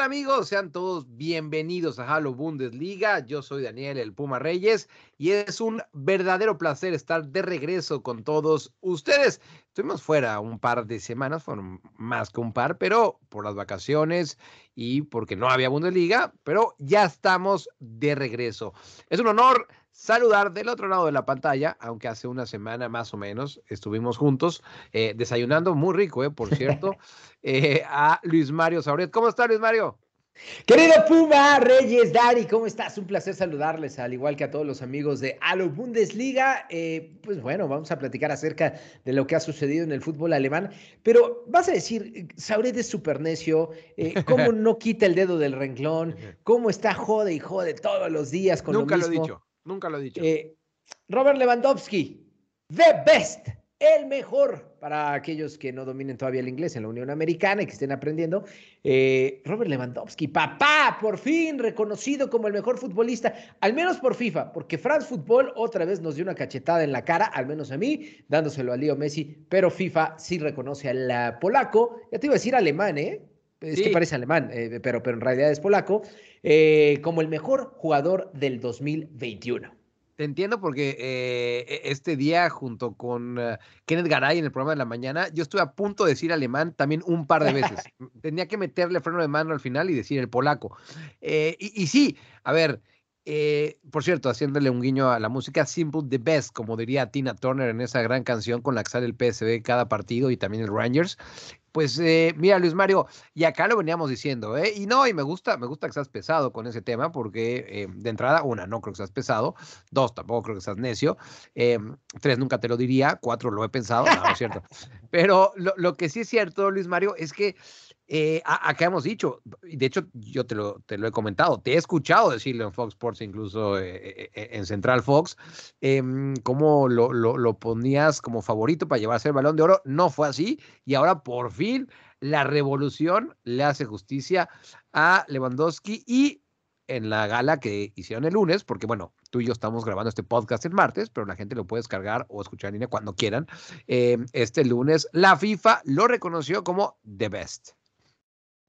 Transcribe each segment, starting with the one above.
Hola, ¿qué tal amigos? Sean todos bienvenidos a Halo Bundesliga. Yo soy Daniel El Puma Reyes y es un verdadero placer estar de regreso con todos ustedes. Estuvimos fuera un par de semanas, fueron más que un par, pero por las vacaciones y porque no había Bundesliga, pero ya estamos de regreso. Es un honor saludar del otro lado de la pantalla, aunque hace una semana más o menos estuvimos juntos eh, desayunando, muy rico, eh, por cierto, eh, a Luis Mario Sauret. ¿Cómo está Luis Mario? Querido Puma, Reyes, Dari, ¿cómo estás? Un placer saludarles, al igual que a todos los amigos de Alo Bundesliga. Eh, pues bueno, vamos a platicar acerca de lo que ha sucedido en el fútbol alemán. Pero vas a decir, Sauret es súper necio, eh, ¿cómo no quita el dedo del renglón? ¿Cómo está jode y jode todos los días con Nunca lo lo, mismo? he dicho, nunca lo he dicho. Eh, Robert Lewandowski, the best, el mejor para aquellos que no dominen todavía el inglés en la Unión Americana y que estén aprendiendo. Eh, Robert Lewandowski, papá, por fin reconocido como el mejor futbolista, al menos por FIFA, porque France Football otra vez nos dio una cachetada en la cara, al menos a mí, dándoselo a Leo Messi, pero FIFA sí reconoce al polaco, ya te iba a decir alemán, ¿eh? Es Sí. que parece alemán, eh, pero, pero en realidad es polaco, eh, como el mejor jugador del 2021. Te entiendo porque eh, este día, junto con Kenneth Garay en el programa de la mañana, yo estuve a punto de decir alemán también un par de veces. Tenía que meterle freno de mano al final y decir el polaco. Y, y sí, a ver, eh, por cierto, haciéndole un guiño a la música, Simple the Best, como diría Tina Turner en esa gran canción con la que sale el PSV cada partido y también el Rangers. Pues eh, mira, Luis Mario, y acá lo veníamos diciendo, ¿eh? Y no, y me gusta, me gusta que seas pesado con ese tema, porque eh, de entrada, una, no creo que seas pesado, dos, tampoco creo que seas necio, eh, tres, nunca te lo diría, cuatro, lo he pensado, no, no es cierto. Pero lo, lo que sí es cierto, Luis Mario, es que eh, acá hemos dicho, de hecho yo te lo, te lo he comentado, te he escuchado decirlo en Fox Sports, incluso eh, eh, en Central Fox, em, cómo lo, lo, lo ponías como favorito para llevarse el balón de oro. No fue así, y ahora por fin la revolución le hace justicia a Lewandowski y en la gala que hicieron el lunes, porque bueno, tú y yo estamos grabando este podcast el martes, pero la gente lo puede descargar o escuchar en línea cuando quieran. em, este lunes la FIFA lo reconoció como the best.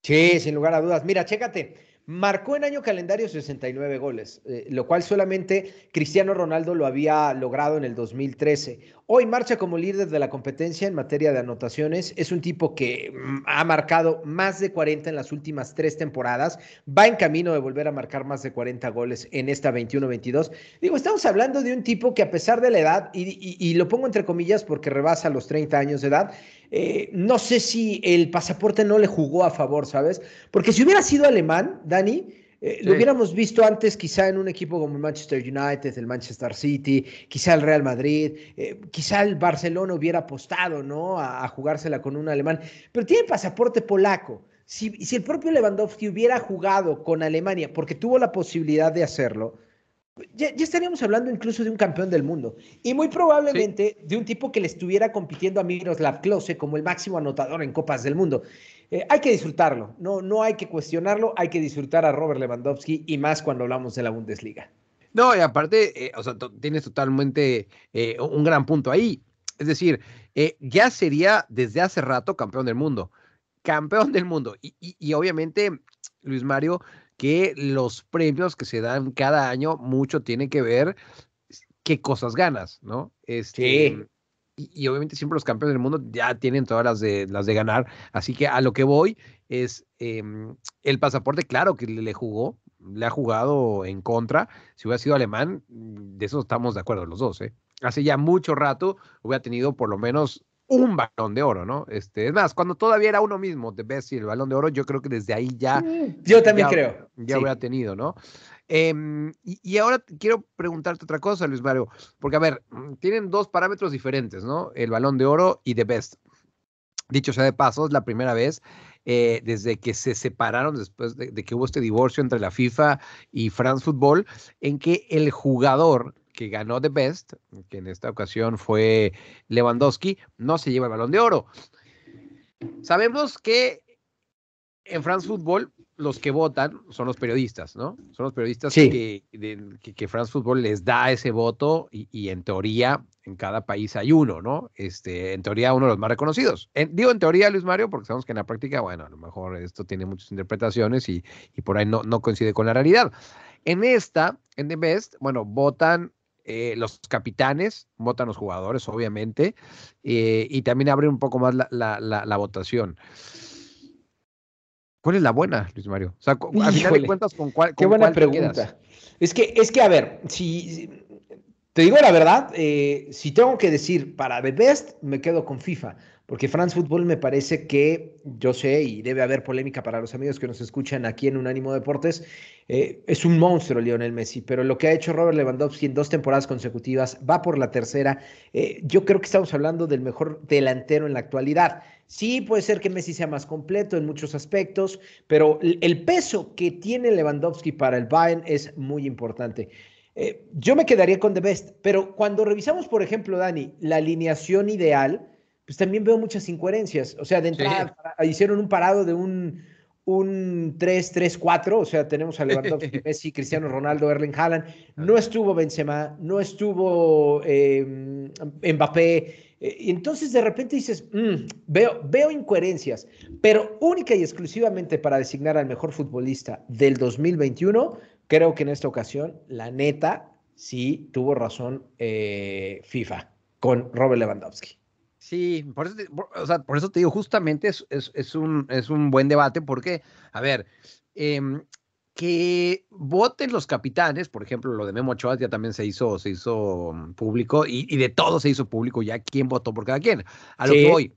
Sí, sin lugar a dudas. Mira, chécate. Marcó en año calendario 69 goles, eh, lo cual solamente Cristiano Ronaldo lo había logrado en el 2013. Hoy marcha como líder de la competencia en materia de anotaciones. Es un tipo que mm, ha marcado más de 40 en las últimas tres temporadas. Va en camino de volver a marcar más de 40 goles en esta 21-22. Digo, estamos hablando de un tipo que a pesar de la edad, y, lo pongo entre comillas porque rebasa los 30 años de edad, eh, no sé si el pasaporte no le jugó a favor, ¿sabes? Porque si hubiera sido alemán, Dani, eh, lo hubiéramos visto antes quizá en un equipo como el Manchester United, el Manchester City, quizá el Real Madrid, eh, quizá el Barcelona hubiera apostado, ¿no? A, a jugársela con un alemán, pero tiene pasaporte polaco. Si, si el propio Lewandowski hubiera jugado con Alemania, porque tuvo la posibilidad de hacerlo, ya, ya estaríamos hablando incluso de un campeón del mundo. Y muy probablemente de un tipo que le estuviera compitiendo a Miroslav Klose como el máximo anotador en Copas del Mundo. Eh, hay que disfrutarlo, no, no hay que cuestionarlo, hay que disfrutar a Robert Lewandowski y más cuando hablamos de la Bundesliga. No, y aparte, eh, o sea, tienes totalmente eh, un gran punto ahí. Es decir, ya sería desde hace rato campeón del mundo. Campeón del mundo. Y, y- y obviamente, Luis Mario, que los premios que se dan cada año mucho tiene que ver qué cosas ganas, ¿no? Este, Sí. y, y obviamente siempre los campeones del mundo ya tienen todas las de, las de ganar. Así que a lo que voy es em, el pasaporte, claro que le, jugó, le ha jugado en contra. Si hubiera sido alemán, de eso estamos de acuerdo los dos, ¿eh? Hace ya mucho rato hubiera tenido por lo menos un balón de oro, ¿no? Este, es más, cuando todavía era uno mismo, de Best y el balón de oro, yo creo que desde ahí ya Yo también ya- creo. ya sí. hubiera tenido, ¿no? Em, y, y ahora quiero preguntarte otra cosa, Luis Mario, porque a ver, mm, tienen dos parámetros diferentes, ¿no? El balón de oro y The Best. Dicho sea de paso, es la primera vez eh, desde que se separaron, después de, que hubo este divorcio entre la FIFA y France Football, en que el jugador que ganó The Best, que en esta ocasión fue Lewandowski, no se lleva el balón de oro. Sabemos que en France Football los que votan son los periodistas, ¿no? Son los periodistas que, que, France Football les da ese voto y, en teoría en cada país hay uno, ¿no? Este, en teoría uno de los más reconocidos. digo en teoría, Luis Mario, porque sabemos que en la práctica, bueno, a lo mejor esto tiene muchas interpretaciones y, por ahí no, no coincide con la realidad. En esta, en The Best, bueno, votan eh, los capitanes, votan los jugadores, obviamente, eh, y también abre un poco más la, la votación. ¿Cuál es la buena, Luis Mario? O sea, a final de cuentas, ¿con cuál? Qué buena pregunta. Es que, es que, a ver, si te digo la verdad, eh, si tengo que decir para The Best, me quedo con FIFA, porque France Football me parece que, yo sé, y debe haber polémica para los amigos que nos escuchan aquí en Unánimo Deportes, eh, es un monstruo Lionel Messi, pero lo que ha hecho Robert Lewandowski en dos temporadas consecutivas, va por la tercera, eh, yo creo que estamos hablando del mejor delantero en la actualidad. Sí, puede ser que Messi sea más completo en muchos aspectos, pero el peso que tiene Lewandowski para el Bayern es muy importante. Eh, yo me quedaría con The Best, pero cuando revisamos, por ejemplo, Dani, la alineación ideal, pues también veo muchas incoherencias. O sea, de entrada hicieron un parado de un, un 3-3-4, o sea, tenemos a Lewandowski, Messi, Cristiano Ronaldo, Erling Haaland, no estuvo Benzema, no estuvo eh, Mbappé, entonces de repente dices, mm, veo, veo incoherencias, pero única y exclusivamente para designar al mejor futbolista del 2021, creo que en esta ocasión, la neta, sí tuvo razón eh, FIFA con Robert Lewandowski. Sí, por eso, te, o sea, por eso te digo, justamente es, es, un, es un buen debate porque, a ver, eh, que voten los capitanes, por ejemplo, lo de Memo Ochoa ya también se hizo, se hizo mm, público y, de todo se hizo público ya quién votó por cada quien. A lo que voy,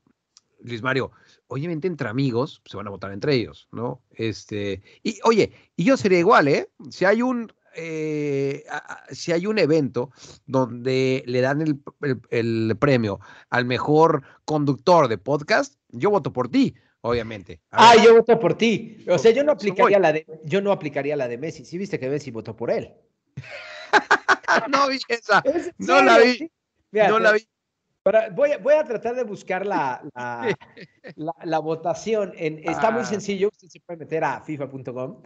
Luis Mario, obviamente entre amigos se van a votar entre ellos, ¿no? Este, y oye, y yo sería igual, ¿eh? Si hay un, eh, si hay un evento donde le dan el, el premio al mejor conductor de podcast, yo voto por ti obviamente. ah, yo voto por ti. O sea, yo no aplicaría la de, yo no aplicaría la de Messi. Sí viste que Messi votó por él. no vi esa. No la vi. no la vi. voy, voy, a tratar de buscar la, la, votación. En, está muy ah. sencillo. Usted se puede meter a FIFA.com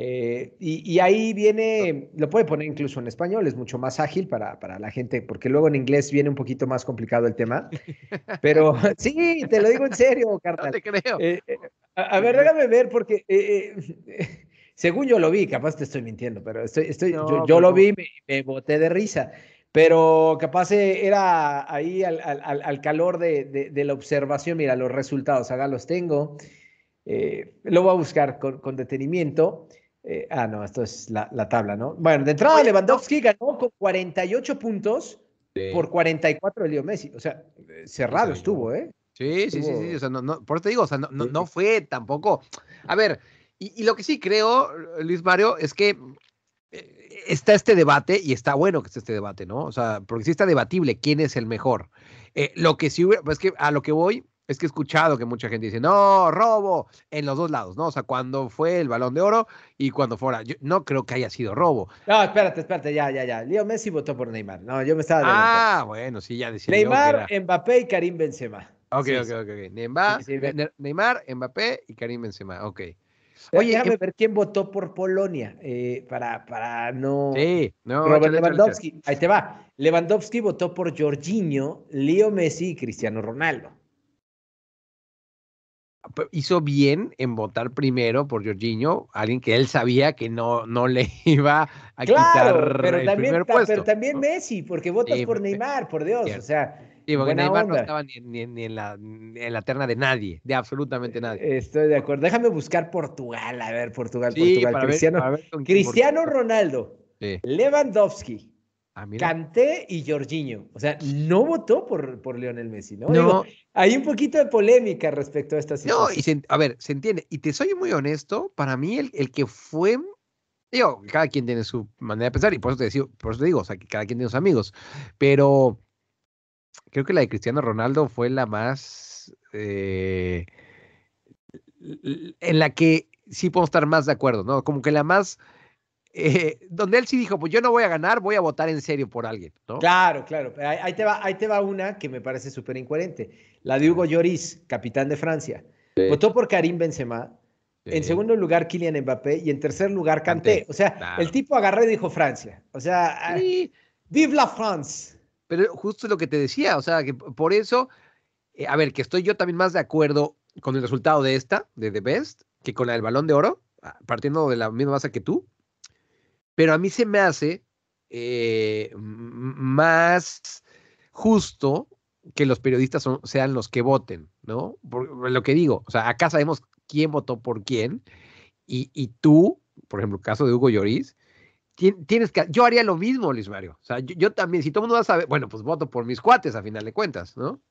eh, y, ahí viene, lo puede poner incluso en español, es mucho más ágil para, la gente, porque luego en inglés viene un poquito más complicado el tema. Pero sí, te lo digo en serio, Carta. te creo. Eh, eh, a, ver, déjame ver, porque según yo lo vi, capaz te estoy mintiendo, pero estoy, estoy, yo, lo vi y me, boté de risa. Pero capaz era ahí al, calor de, la observación, mira, los resultados, acá los tengo. lo voy a buscar con, con detenimiento. Eh, ah, no, esto es la, tabla, ¿no? Bueno, de entrada Lewandowski ganó con 48 puntos por 44 de Leo Messi. O sea, cerrado estuvo, ¿eh? Sí, sí, sí, sí. O sea, no, por eso te digo, o sea, no, no, fue tampoco. A ver, y, lo que sí creo, Luis Mario, es que eh, está este debate y está bueno que esté este debate, ¿no? O sea, porque sí está debatible quién es el mejor. Eh, lo que sí, pues que a lo que voy es que he escuchado que mucha gente dice, no, robo, en los dos lados, ¿no? O sea, cuando fue el balón de oro y cuando fuera. Yo no creo que haya sido robo. No, espérate, espérate, ya, ya, ya. Leo Messi votó por Neymar. No, yo me estaba. Ah, bueno, sí, ya decía. Neymar, Mbappé y Karim Benzema. Ok, ok, ok. Neymar, Neymar, Mbappé y Karim Benzema, ok. Oye, déjame ver quién votó por Polonia eh, para, para no. Sí, no. Robert Lewandowski. Ahí te va. Lewandowski votó por Jorginho, Leo Messi y Cristiano Ronaldo hizo bien en votar primero por Jorginho, alguien que él sabía que no, no le iba a quitar pero el también, primer puesto. Pero también Messi, porque votas por Neymar, por Dios, o sea. Sí, porque Neymar no estaba ni, en, la, en, la, terna de nadie, de absolutamente nadie. Estoy de acuerdo. Déjame buscar Portugal, a ver, Portugal, Portugal. Cristiano, Cristiano Ronaldo, Lewandowski, Ah, Canté y Jorginho. O sea, no votó por, por Lionel Messi, ¿no? no. hay un poquito de polémica respecto a esta situación. No, y a ver, se entiende. Y te soy muy honesto, para mí el, el que fue Digo, cada quien tiene su manera de pensar y por eso te, digo, por eso te digo, o sea, que cada quien tiene sus amigos. Pero creo que la de Cristiano Ronaldo fue la más. Eh, en la que sí podemos estar más de acuerdo, ¿no? Como que la más eh, donde él sí dijo, pues yo no voy a ganar, voy a votar en serio por alguien, ¿no? Claro, claro. Ahí, te, va, ahí te va una que me parece súper incoherente. La de Hugo Lloris, capitán de Francia. Votó por Karim Benzema, En segundo lugar, Kylian Mbappé. Y en tercer lugar, Kanté. O sea, el tipo agarró y dijo Francia. O sea, vive la France. Pero justo lo que te decía, o sea, que por eso, eh, a ver, que estoy yo también más de acuerdo con el resultado de esta, de The Best, que con la del balón de oro, ah, partiendo de la misma base que tú. Pero a mí se me hace eh, más justo que los periodistas sean los que voten, ¿no? Por, lo que digo, o sea, acá sabemos quién votó por quién, y, tú, por ejemplo, el caso de Hugo Lloris, tienes que, yo haría lo mismo, Luis Mario. O sea, yo, también, si todo el mundo va a saber, bueno, pues voto por mis cuates a final de cuentas, ¿no?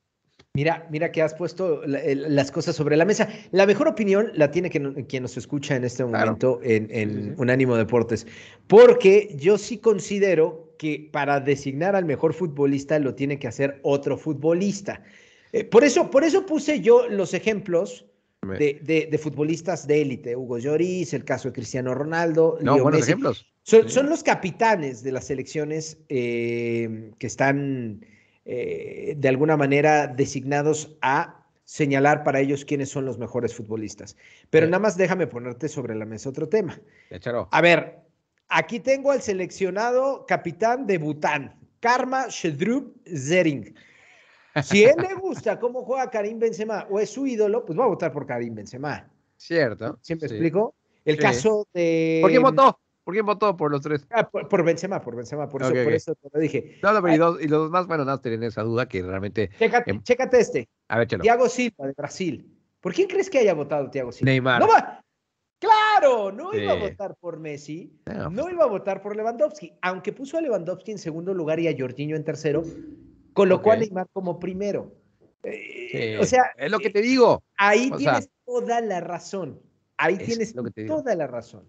Mira, mira que has puesto las cosas sobre la mesa. La mejor opinión la tiene quien, nos escucha en este momento en, Unánimo Deportes, porque yo sí considero que para designar al mejor futbolista lo tiene que hacer otro futbolista. Eh, por, eso, por eso puse yo los ejemplos de, futbolistas de élite. Hugo Lloris, el caso de Cristiano Ronaldo. No, buenos ejemplos. Son, los capitanes de las selecciones eh, que están eh, de alguna manera designados a señalar para ellos quiénes son los mejores futbolistas. Pero nada más déjame ponerte sobre la mesa otro tema. A ver, aquí tengo al seleccionado capitán de Bután, Karma Shedrub Zering. Si él le gusta cómo juega Karim Benzema o es su ídolo, pues va a votar por Karim Benzema. Cierto. ¿Siempre explico? El caso de. ¿Por qué votó? ¿Por quién votó por los tres? Ah, por, Benzema, por Benzema, por eso, por eso te lo dije. No, no, pero y, dos, y, los más, bueno, nada, tienen esa duda que realmente. Chécate, em, chécate este. A ver, chelo. Thiago Silva, de Brasil. ¿Por quién crees que haya votado Thiago Silva? Neymar. No va. Claro, no iba a votar por Messi, no, no, pues iba a votar por Lewandowski, aunque puso a Lewandowski en segundo lugar y a Jorginho en tercero, colocó a Neymar como primero. Eh, o sea, es lo que te digo. Ahí tienes toda la razón. Ahí tienes toda la razón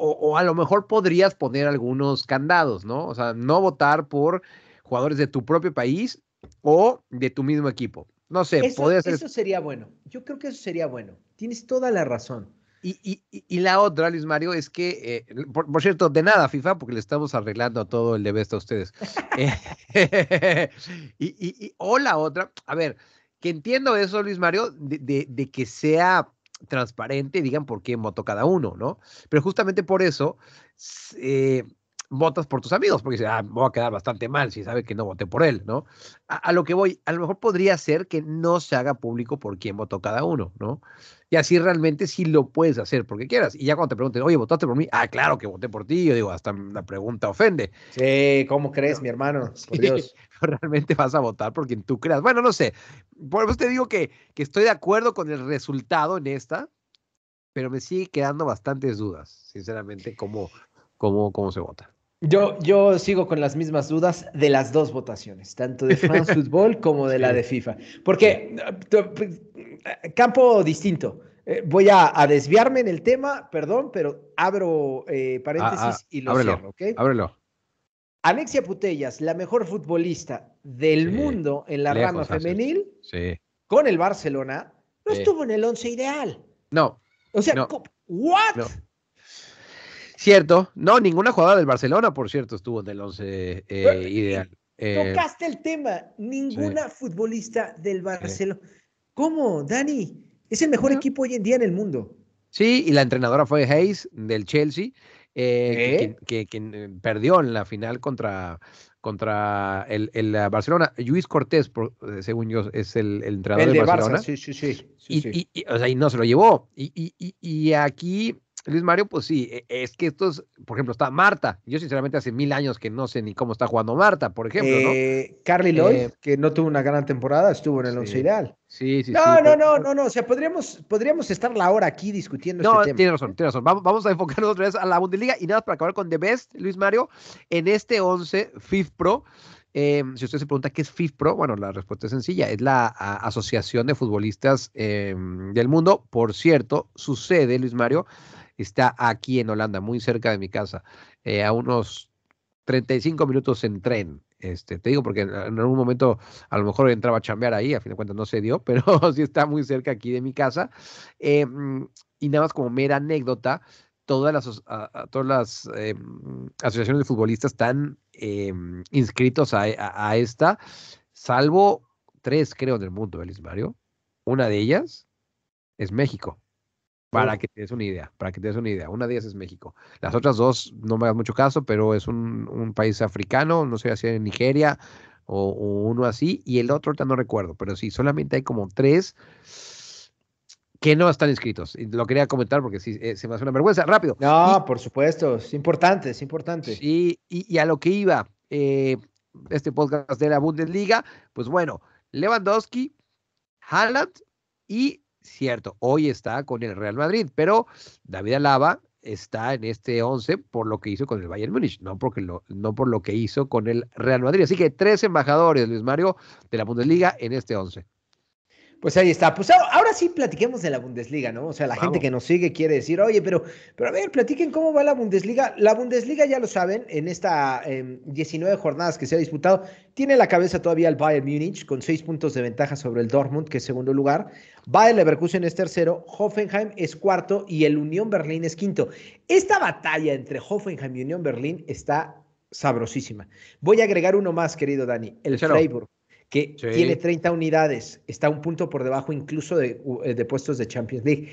o, a lo mejor podrías poner algunos candados, ¿no? O sea, no votar por jugadores de tu propio país o de tu mismo equipo. No sé, eso, podría ser... Eso sería bueno. Yo creo que eso sería bueno. Tienes toda la razón. Y, y, la otra, Luis Mario, es que, eh, por, cierto, de nada, FIFA, porque le estamos arreglando todo el de a ustedes. Eh, y, o la otra, a ver, que entiendo eso, Luis Mario, de, de que sea transparente digan por quién votó cada uno, ¿no? Pero justamente por eso eh, votas por tus amigos, porque dices, ah, voy a quedar bastante mal si sabe que no voté por él, ¿no? A, lo que voy, a lo mejor podría ser que no se haga público por quién votó cada uno, ¿no? Y así realmente sí lo puedes hacer porque quieras. Y ya cuando te pregunten, oye, ¿votaste por mí? Ah, claro que voté por ti. Yo digo, hasta la pregunta ofende. Sí, ¿cómo crees, mi hermano? Por Dios. realmente vas a votar por quien tú creas. Bueno, no sé. Por eso te digo que, que estoy de acuerdo con el resultado en esta, pero me sigue quedando bastantes dudas, sinceramente, cómo, cómo, cómo se vota. Yo, yo sigo con las mismas dudas de las dos votaciones, tanto de France Football como de la de FIFA. Porque, campo distinto. Eh, voy a, desviarme en el tema, perdón, pero abro eh, ah, paréntesis ah, y lo cierro, ¿ok? Ábrelo. Alexia Putellas, la mejor futbolista del mundo en la rama femenil, con el Barcelona, no estuvo en el once ideal. No. O sea, ¿what? Cierto, no, ninguna jugada del Barcelona, por cierto, estuvo en el 11 eh, ideal. Eh, tocaste el tema, ninguna futbolista del Barcelona. ¿Cómo, Dani? Es el mejor equipo hoy en día en el mundo. Sí, y la entrenadora fue Hayes del Chelsea, eh, que, perdió en la final contra, contra el, Barcelona. Luis Cortés, según yo, es el, entrenador de Barcelona. sí, sí, sí. y, o sea, y no se lo llevó. y aquí Luis Mario, pues sí, e, es que estos, por ejemplo, está Marta. Yo sinceramente hace mil años que no sé ni cómo está jugando Marta, por ejemplo, ¿no? Eh, Carly Lloyd, eh, que no tuvo una gran temporada, estuvo en el once ideal. Sí, sí, no, sí. No, no, no, no, o sea, podríamos, podríamos estar la hora aquí discutiendo no, este tema. tiene razón, tiene razón. Vamos, vamos a enfocarnos otra vez a la Bundesliga y nada para acabar con The Best, Luis Mario, en este 11 FIF Pro. Em, si usted se pregunta qué es FIFPro, bueno, la respuesta es sencilla, es la Asociación de Futbolistas em, del Mundo. Por cierto, sucede, Luis Mario, está aquí en Holanda, muy cerca de mi casa, eh, a unos 35 minutos en tren. Este, te digo porque en algún momento a lo mejor entraba a chambear ahí, a fin de cuentas no se dio, pero sí está muy cerca aquí de mi casa. Eh, mm, y nada más como mera anécdota, todas las, todas las eh, asociaciones de futbolistas están inscritos a, esta, salvo tres, creo, en el mundo, Elis Mario. Una de ellas es México. Para que te des una idea, para que te des una idea. Una de ellas es México. Las otras dos no me hagas mucho caso, pero es un, país africano, no sé si en Nigeria o, uno así, y el otro ahorita no recuerdo, pero sí, solamente hay como tres que no están inscritos. Y lo quería comentar porque sí, eh, se me hace una vergüenza. Rápido. No, por supuesto, es importante, es importante. Y, y, a lo que iba eh, este podcast de la Bundesliga, pues bueno, Lewandowski, Haaland y cierto, hoy está con el Real Madrid, pero David Alaba está en este 11 por lo que hizo con el Bayern Múnich, no, porque no por lo que hizo con el Real Madrid. Así que tres embajadores, Luis Mario, de la Bundesliga en este 11. Pues ahí está. Pues ahora sí platiquemos de la Bundesliga, ¿no? O sea, la gente que nos sigue quiere decir, oye, pero, pero a ver, platiquen cómo va la Bundesliga. La Bundesliga, ya lo saben, en esta 19 em, jornadas que se ha disputado, tiene la cabeza todavía el Bayern Múnich con seis puntos de ventaja sobre el Dortmund, que es segundo lugar. Bayern Leverkusen es tercero, Hoffenheim es cuarto y el Unión Berlín es quinto. Esta batalla entre Hoffenheim y Unión Berlín está sabrosísima. Voy a agregar uno más, querido Dani, el Freiburg que tiene 30 unidades, está un punto por debajo incluso eh, de, puestos de Champions League.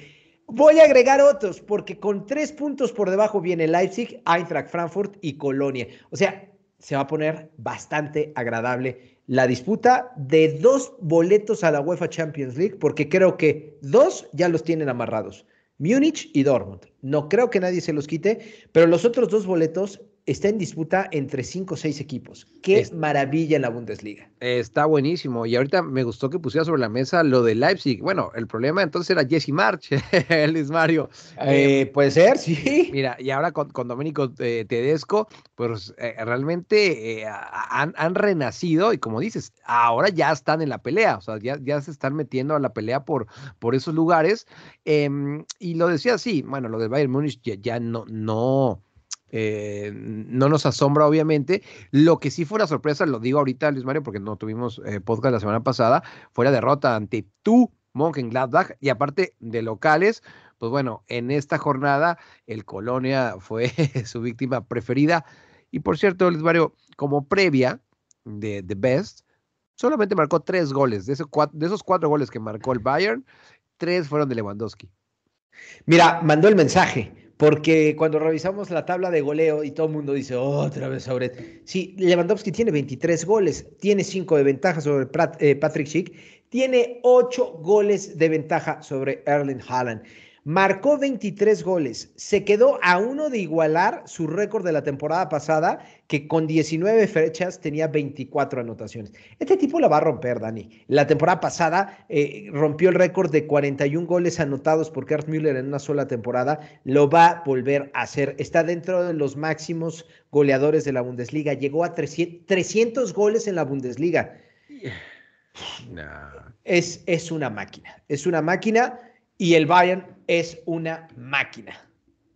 Voy a agregar otros, porque con tres puntos por debajo viene Leipzig, Eintracht Frankfurt y Colonia. O sea, se va a poner bastante agradable la disputa de dos boletos a la UEFA Champions League, porque creo que dos ya los tienen amarrados. Múnich y Dortmund. No creo que nadie se los quite, pero los otros dos boletos está en disputa entre cinco o seis equipos. Qué maravilla en la Bundesliga. Está buenísimo. Y ahorita me gustó que pusiera sobre la mesa lo de Leipzig. Bueno, el problema entonces era Jesse March, Luis Mario. Eh, eh, puede ser, sí. Mira, y ahora con, con Domenico eh, Tedesco, pues realmente han, han, renacido y como dices, ahora ya están en la pelea. O sea, ya, ya se están metiendo a la pelea por, por esos lugares. Em, y lo decía así, bueno, lo del Bayern Múnich ya, ya no, no eh, no nos asombra, obviamente. Lo que sí fue una sorpresa, lo digo ahorita, Luis Mario, porque no tuvimos eh, podcast la semana pasada, fue la derrota ante tu Mönchengladbach y aparte de locales, pues bueno, en esta jornada el Colonia fue su víctima preferida. Y por cierto, Luis Mario, como previa de The Best, solamente marcó tres goles. De esos cuatro goles que marcó el Bayern, tres fueron de Lewandowski. Mira, mandó el mensaje porque cuando revisamos la tabla de goleo y todo el mundo dice, otra vez sobre... Sí, Lewandowski tiene 23 goles, tiene 5 de ventaja sobre eh, Patrick Schick, tiene 8 goles de ventaja sobre Erling Haaland. Marcó 23 goles, se quedó a uno de igualar su récord de la temporada pasada, que con 19 fechas tenía 24 anotaciones. Este tipo la va a romper, Dani. La temporada pasada eh, rompió el récord de 41 goles anotados por Gerd Müller en una sola temporada. Lo va a volver a hacer. Está dentro de los máximos goleadores de la Bundesliga. Llegó a 300, goles en la Bundesliga. Es, es una máquina. Es una máquina y el Bayern es una máquina.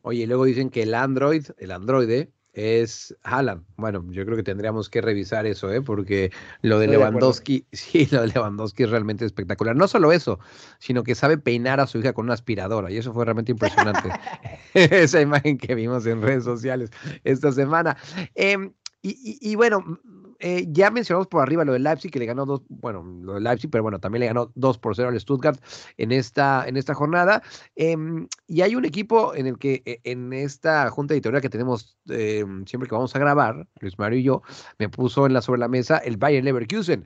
Oye, luego dicen que el Android, el androide, es Haaland. Bueno, yo creo que tendríamos que revisar eso, ¿eh? porque lo de Lewandowski, sí, lo de Lewandowski es realmente espectacular. No solo eso, sino que sabe peinar a su hija con una aspiradora, y eso fue realmente impresionante. Esa imagen que vimos en redes sociales esta semana. Em, y, bueno, eh, ya mencionamos por arriba lo del Leipzig, que le ganó dos, bueno, lo del Leipzig, pero bueno, también le ganó dos por cero al Stuttgart en esta, en esta jornada. Em, y hay un equipo en el que, e, en esta junta editorial que tenemos em, siempre que vamos a grabar, Luis Mario y yo, me puso en la, sobre la mesa el Bayern Leverkusen.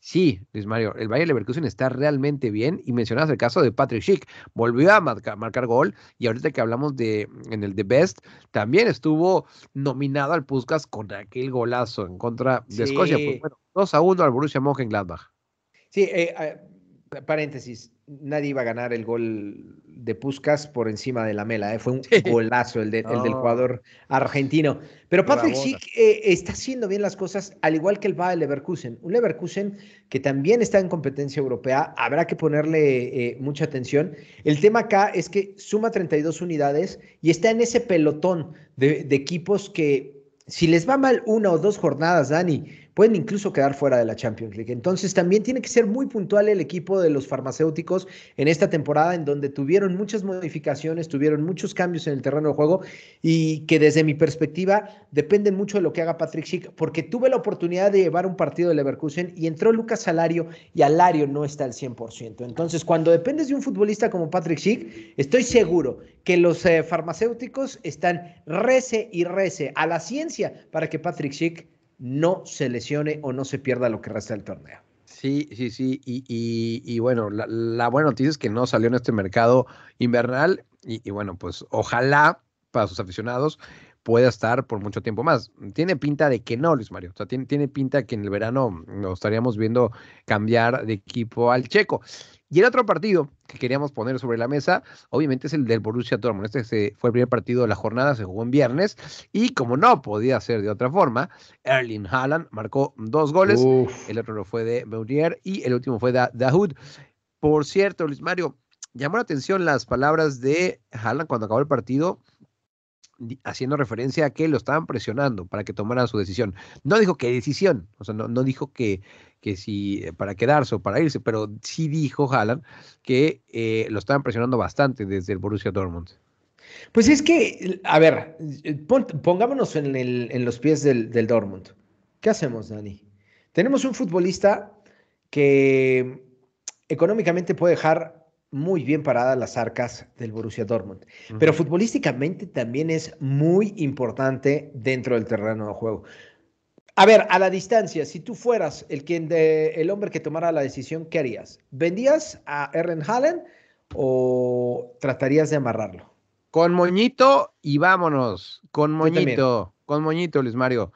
Sí, Luis Mario, el Bayern Leverkusen está realmente bien y mencionas el caso de Patrick Schick, volvió a marcar, gol y ahorita que hablamos de en el The Best, también estuvo nominado al Puskas con aquel golazo en contra de Escocia. Pues bueno, 2 a 1 al Borussia Mönchengladbach. Sí, eh, eh, paréntesis, nadie iba a ganar el gol de Puskas por encima de la mela. ¿eh? Fue un golazo el, del jugador argentino. Pero Patrick Schick eh, está haciendo bien las cosas, al igual que el Bayer Leverkusen. Un Leverkusen que también está en competencia europea. Habrá que ponerle eh, mucha atención. El tema acá es que suma 32 unidades y está en ese pelotón de, de equipos que si les va mal una o dos jornadas, Dani, pueden incluso quedar fuera de la Champions League. Entonces también tiene que ser muy puntual el equipo de los farmacéuticos en esta temporada en donde tuvieron muchas modificaciones, tuvieron muchos cambios en el terreno de juego y que desde mi perspectiva dependen mucho de lo que haga Patrick Schick, porque tuve la oportunidad de llevar un partido de Leverkusen y entró Lucas Salario y Alario no está al 100%. Entonces cuando dependes de un futbolista como Patrick Schick, estoy seguro que los eh, farmacéuticos están rece y rece a la ciencia para que Patrick Schick no se lesione o no se pierda lo que resta del torneo. Sí, sí, sí. Y, bueno, la, buena noticia es que no salió en este mercado invernal. Y, bueno, pues ojalá para sus aficionados pueda estar por mucho tiempo más. Tiene pinta de que no, Luis Mario. O sea, tiene, tiene pinta que en el verano nos estaríamos viendo cambiar de equipo al checo. Y el otro partido que queríamos poner sobre la mesa, obviamente es el del Borussia Dortmund. Este fue el primer partido de la jornada, se jugó en viernes y como no podía ser de otra forma, Erling Haaland marcó dos goles, el otro fue de Meunier y el último fue de Dahoud. Por cierto, Luis Mario, llamó la atención las palabras de Haaland cuando acabó el partido haciendo referencia a que lo estaban presionando para que tomara su decisión. No dijo qué decisión, o sea, no, no dijo que, que si eh, para quedarse o para irse, pero sí dijo Haaland que eh, lo estaban presionando bastante desde el Borussia Dortmund. Pues es que, a ver, eh, pongámonos en, en los pies del, del, Dortmund. ¿Qué hacemos, Dani? Tenemos un futbolista que económicamente puede dejar muy bien paradas las arcas del Borussia Dortmund. Pero futbolísticamente también es muy importante dentro del terreno de juego. A ver, a la distancia, si tú fueras el, quien de, el hombre que tomara la decisión, ¿qué harías? ¿Vendías a Erlen Hallen o tratarías de amarrarlo? Con moñito y vámonos. Con moñito. Con moñito, Luis Mario.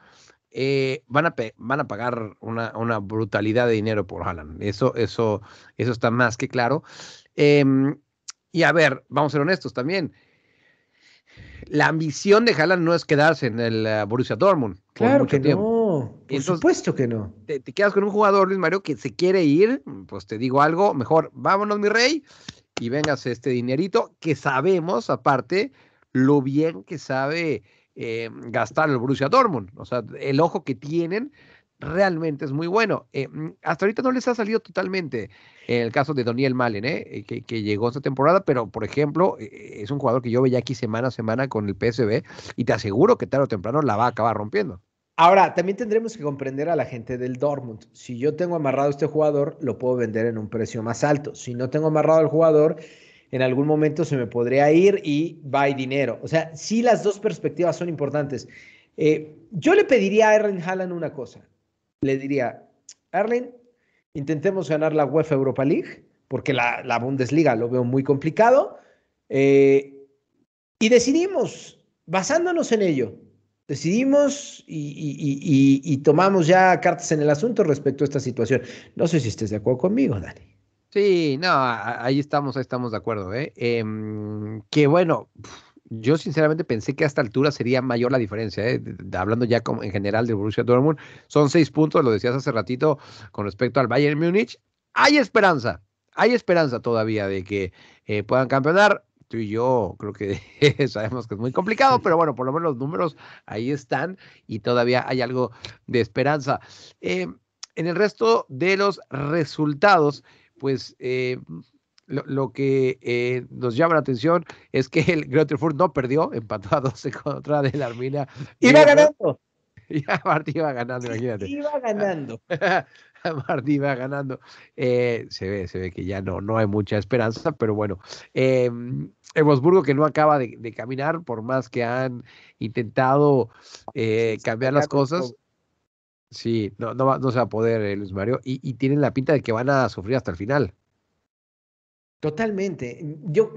Eh, van, a van a pagar una, una, brutalidad de dinero por Haaland. Eso, eso, eso está más que claro. Em, y a ver, vamos a ser honestos también. La ambición de Haaland no es quedarse en el uh, Borussia Dortmund. Claro que no. Por supuesto que no. Te, quedas con un jugador, Luis Mario, que se quiere ir. Pues te digo algo, mejor vámonos, mi rey, y vengas este dinerito que sabemos, aparte, lo bien que sabe eh, gastar el Borussia Dortmund. O sea, el ojo que tienen realmente es muy bueno. Eh, mm, hasta ahorita no les ha salido totalmente en el caso de Doniel Malen, ¿eh? eh que, llegó esta temporada, pero por ejemplo, eh, es un jugador que yo veía aquí semana a semana con el PSB y te aseguro que tarde o temprano la va a acabar rompiendo. Ahora, también tendremos que comprender a la gente del Dortmund. Si yo tengo amarrado a este jugador, lo puedo vender en un precio más alto. Si no tengo amarrado al jugador, en algún momento se me podría ir y va dinero. O sea, sí las dos perspectivas son importantes. yo le pediría a Erlen Haaland una cosa le diría, Erling, intentemos ganar la UEFA Europa League, porque la, Bundesliga lo veo muy complicado, eh, y decidimos, basándonos en ello, decidimos y, tomamos ya cartas en el asunto respecto a esta situación. No sé si estés de acuerdo conmigo, Dani. Sí, no, ahí estamos, ahí estamos de acuerdo. ¿eh? Em, que bueno, yo sinceramente pensé que a esta altura sería mayor la diferencia, ¿eh? hablando ya en general de Borussia Dortmund. Son seis puntos, lo decías hace ratito, con respecto al Bayern Múnich. Hay esperanza, hay esperanza todavía de que eh, puedan campeonar. Tú y yo creo que sabemos que es muy complicado, pero bueno, por lo menos los números ahí están y todavía hay algo de esperanza. Eh, en el resto de los resultados, pues lo, que eh, nos llama la atención es que el Grotterfurt no perdió, empató a 12 contra de la Arminia. Iba ganando. Ya Martí iba ganando, imagínate. Iba ganando. Martí iba ganando. Eh, se ve, se ve que ya no, no hay mucha esperanza, pero bueno. Eh, que no acaba de, caminar, por más que han intentado eh, cambiar las cosas. Sí, no, no, no se va a poder, Luis Mario, y, y tienen la pinta de que van a sufrir hasta el final. Totalmente. Yo,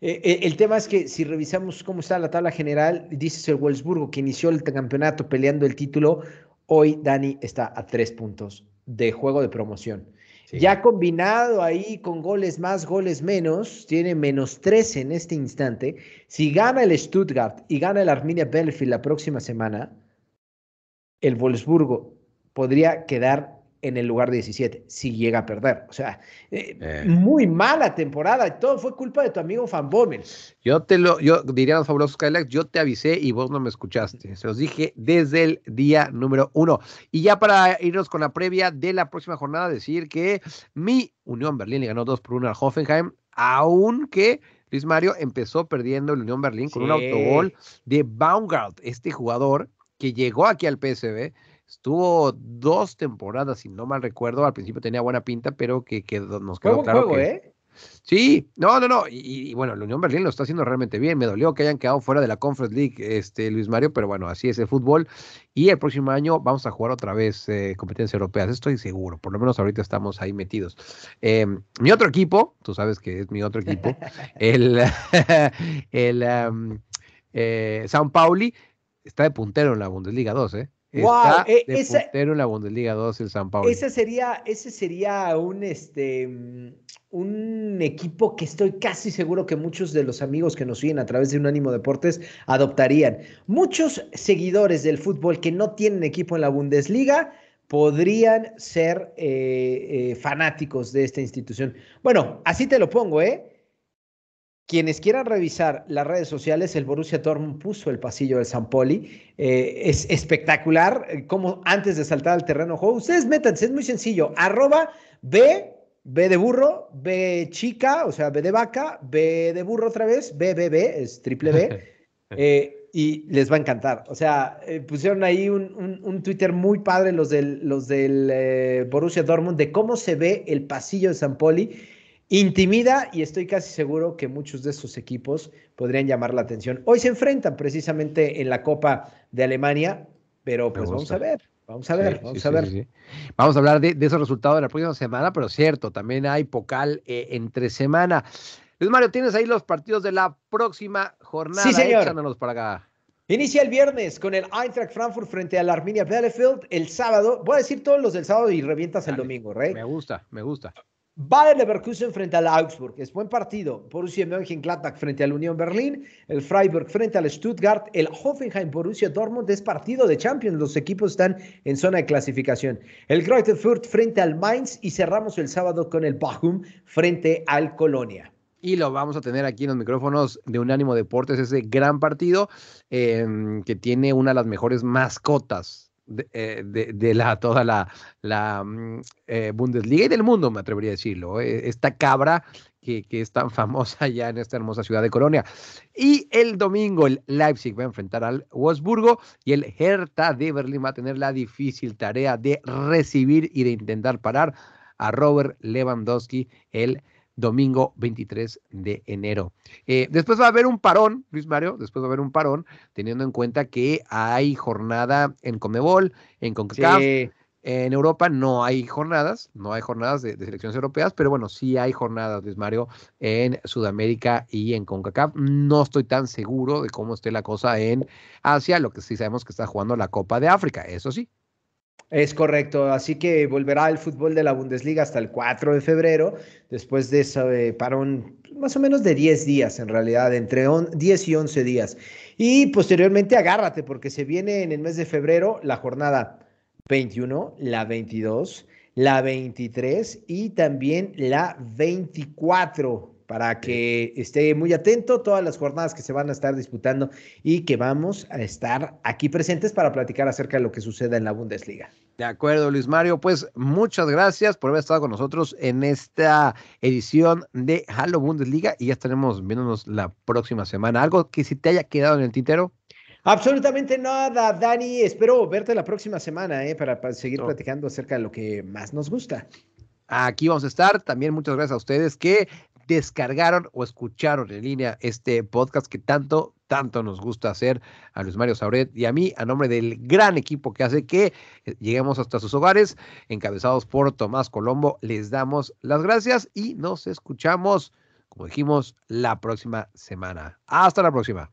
eh, eh, el tema es que si revisamos cómo está la tabla general, dices el Wolfsburgo que inició el campeonato peleando el título, hoy Dani está a tres puntos de juego de promoción. Ya combinado ahí con goles más, goles menos, tiene menos 13 en este instante. Si gana el Stuttgart y gana el Arminia Bielefeld la próxima semana, el Wolfsburgo podría quedar en el lugar 17, si llega a perder. O sea, eh, eh. muy mala temporada y todo fue culpa de tu amigo Van Bommel. Yo te lo, yo diría a los fabulosos Skylax, yo te avisé y vos no me escuchaste. Se los dije desde el día número uno. Y ya para irnos con la previa de la próxima jornada, decir que mi Unión Berlín le ganó 2 por 1 al Hoffenheim, aunque Luis Mario empezó perdiendo el Unión Berlín con un autogol de Baumgart, este jugador que llegó aquí al PSV Estuvo dos temporadas, si no mal recuerdo. Al principio tenía buena pinta, pero que, nos quedó claro que... ¿eh? Sí, no, no, no. Y, bueno, la Unión Berlín lo está haciendo realmente bien. Me dolió que hayan quedado fuera de la Conference League, este, Luis Mario, pero bueno, así es el fútbol. Y el próximo año vamos a jugar otra vez eh, competencias europeas, estoy seguro. Por lo menos ahorita estamos ahí metidos. Em, mi otro equipo, tú sabes que es mi otro equipo, el, el eh, San Pauli, está de puntero en la Bundesliga 2, ¿eh? Está de esa, en la Bundesliga 2 el San Paulo. Ese sería, ese sería un, este, un equipo que estoy casi seguro que muchos de los amigos que nos siguen a través de un ánimo Deportes adoptarían. Muchos seguidores del fútbol que no tienen equipo en la Bundesliga podrían ser eh, eh, fanáticos de esta institución. Bueno, así te lo pongo, ¿eh? Quienes quieran revisar las redes sociales, el Borussia Dortmund puso el pasillo del San Poli. Eh, es espectacular eh, como antes de saltar al terreno juego. Ustedes métanse, es muy sencillo. Arroba B, B de burro, B chica, o sea, B de vaca, B de burro otra vez, B, B, B, es triple B. Eh, y les va a encantar. O sea, pusieron ahí un, Twitter muy padre los del, los del Borussia Dortmund de cómo se ve el pasillo de San Poli intimida y estoy casi seguro que muchos de esos equipos podrían llamar la atención. Hoy se enfrentan precisamente en la Copa de Alemania, pero pues vamos a ver. Vamos a ver, vamos a ver. vamos a hablar de, esos resultados de la próxima semana, pero cierto, también hay Pocal eh, entre semana. Luis Mario, tienes ahí los partidos de la próxima jornada. Sí, señor. Échanos para acá. Inicia el viernes con el Eintracht Frankfurt frente al Arminia Bielefeld. El sábado, voy a decir todos los del sábado y revientas el domingo, Rey. Me gusta, me gusta. Bayer Leverkusen frente al Augsburg, es buen partido. Borussia Mönchengladbach frente al Unión Berlín, el Freiburg frente al Stuttgart, el Hoffenheim Borussia Dortmund es partido de Champions, los equipos están en zona de clasificación. El Greuther Fürth frente al Mainz y cerramos el sábado con el Bochum frente al Colonia. Y lo vamos a tener aquí en los micrófonos de Unánimo Deportes, ese gran partido em, que tiene una de las mejores mascotas eh, de, la, toda la, la mm, eh, Bundesliga y del mundo, me atrevería a decirlo. Eh, esta cabra que, que, es tan famosa ya en esta hermosa ciudad de Colonia. Y el domingo el Leipzig va a enfrentar al Wolfsburgo y el Hertha de Berlín va a tener la difícil tarea de recibir y de intentar parar a Robert Lewandowski, el domingo 23 de enero. Eh, después va a haber un parón, Luis Mario, después va a haber un parón, teniendo en cuenta que hay jornada en Comebol, en CONCACAF. En Europa no hay jornadas, no hay jornadas de, selecciones europeas, pero bueno, sí hay jornadas, Luis Mario, en Sudamérica y en CONCACAF. No estoy tan seguro de cómo esté la cosa en Asia, lo que sí sabemos que está jugando la Copa de África, eso sí. Es correcto, así que volverá el fútbol de la Bundesliga hasta el 4 de febrero, después de ese parón más o menos de 10 días en realidad, entre 10 y 11 días. Y posteriormente agárrate porque se viene en el mes de febrero la jornada 21, la 22, la 23 y también la 24 para que esté muy atento todas las jornadas que se van a estar disputando y que vamos a estar aquí presentes para platicar acerca de lo que suceda en la Bundesliga. De acuerdo, Luis Mario. Pues muchas gracias por haber estado con nosotros en esta edición de Halo Bundesliga y ya estaremos viéndonos la próxima semana. ¿Algo que si te haya quedado en el tintero? Absolutamente nada, Dani. Espero verte la próxima semana eh, para, seguir platicando acerca de lo que más nos gusta. Aquí vamos a estar. También muchas gracias a ustedes que descargaron o escucharon en línea este podcast que tanto, tanto nos gusta hacer a Luis Mario Sauret y a mí, a nombre del gran equipo que hace que eh, lleguemos hasta sus hogares, encabezados por Tomás Colombo, les damos las gracias y nos escuchamos, como dijimos, la próxima semana. Hasta la próxima.